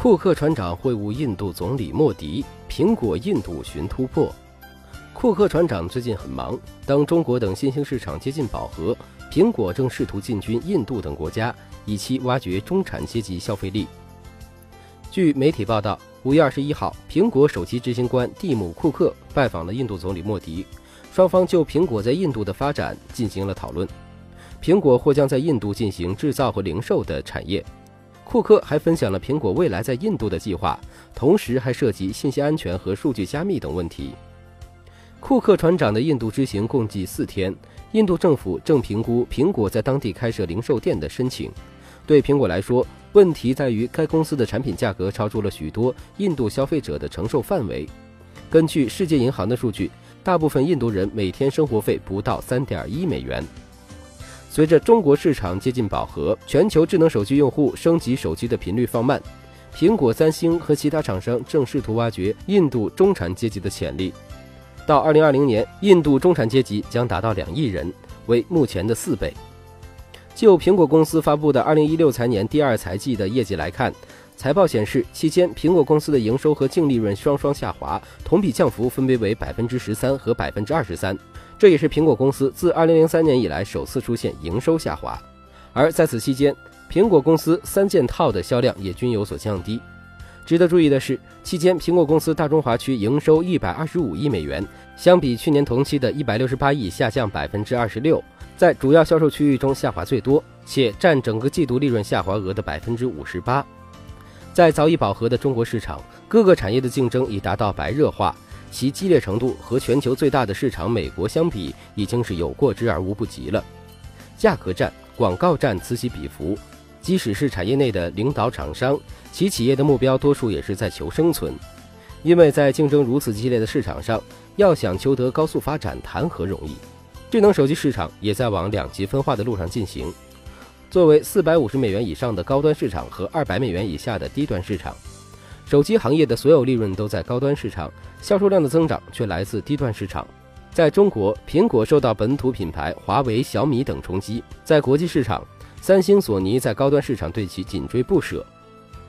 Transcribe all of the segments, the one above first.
库克船长会晤印度总理莫迪，苹果印度寻突破。库克船长最近很忙，当中国等新兴市场接近饱和，苹果正试图进军印度等国家，以期挖掘中产阶级消费力。据媒体报道，五月二十一号，苹果首席执行官蒂姆·库克拜访了印度总理莫迪，双方就苹果在印度的发展进行了讨论。苹果或将在印度进行制造和零售的产业。库克还分享了苹果未来在印度的计划，同时还涉及信息安全和数据加密等问题。库克船长的印度之行共计四天，印度政府正评估苹果在当地开设零售店的申请。对苹果来说，问题在于该公司的产品价格超出了许多印度消费者的承受范围。根据世界银行的数据，大部分印度人每天生活费不到三点一美元。随着中国市场接近饱和，全球智能手机用户升级手机的频率放慢，苹果、三星和其他厂商正试图挖掘印度中产阶级的潜力。到二零二零年，印度中产阶级将达到两亿人，为目前的四倍。就苹果公司发布的二零一六财年第二财季的业绩来看，财报显示，期间苹果公司的营收和净利润双双下滑，同比降幅分别为百分之十三和百分之二十三。这也是苹果公司自2003年以来首次出现营收下滑，而在此期间，苹果公司三件套的销量也均有所降低。值得注意的是，期间苹果公司大中华区营收125亿美元，相比去年同期的168亿下降26%，在主要销售区域中下滑最多，且占整个季度利润下滑额的58%。在早已饱和的中国市场，各个产业的竞争已达到白热化。其激烈程度和全球最大的市场美国相比，已经是有过之而无不及了。价格战、广告战此起彼伏，即使是产业内的领导厂商，其企业的目标多数也是在求生存。因为在竞争如此激烈的市场上，要想求得高速发展，谈何容易？智能手机市场也在往两极分化的路上进行。作为四百五十美元以上的高端市场和二百美元以下的低端市场。手机行业的所有利润都在高端市场，销售量的增长却来自低端市场。在中国，苹果受到本土品牌华为、小米等冲击；在国际市场，三星、索尼在高端市场对其紧追不舍。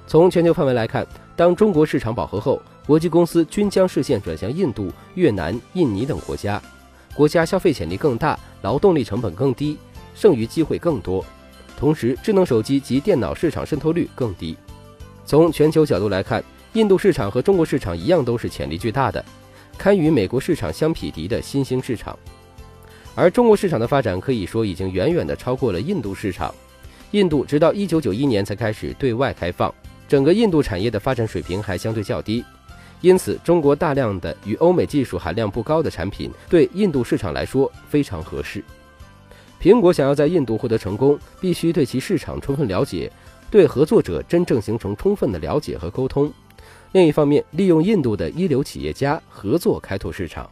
从全球范围来看，当中国市场饱和后，国际公司均将视线转向印度、越南、印尼等国家，国家消费潜力更大，劳动力成本更低，剩余机会更多。同时，智能手机及电脑市场渗透率更低。从全球角度来看，印度市场和中国市场一样都是潜力巨大的，堪与美国市场相匹敌的新兴市场。而中国市场的发展可以说已经远远地超过了印度市场。印度直到1991年才开始对外开放，整个印度产业的发展水平还相对较低，因此中国大量的与欧美技术含量不高的产品对印度市场来说非常合适。苹果想要在印度获得成功，必须对其市场充分了解。对合作者真正形成充分的了解和沟通，另一方面，利用印度的一流企业家合作开拓市场。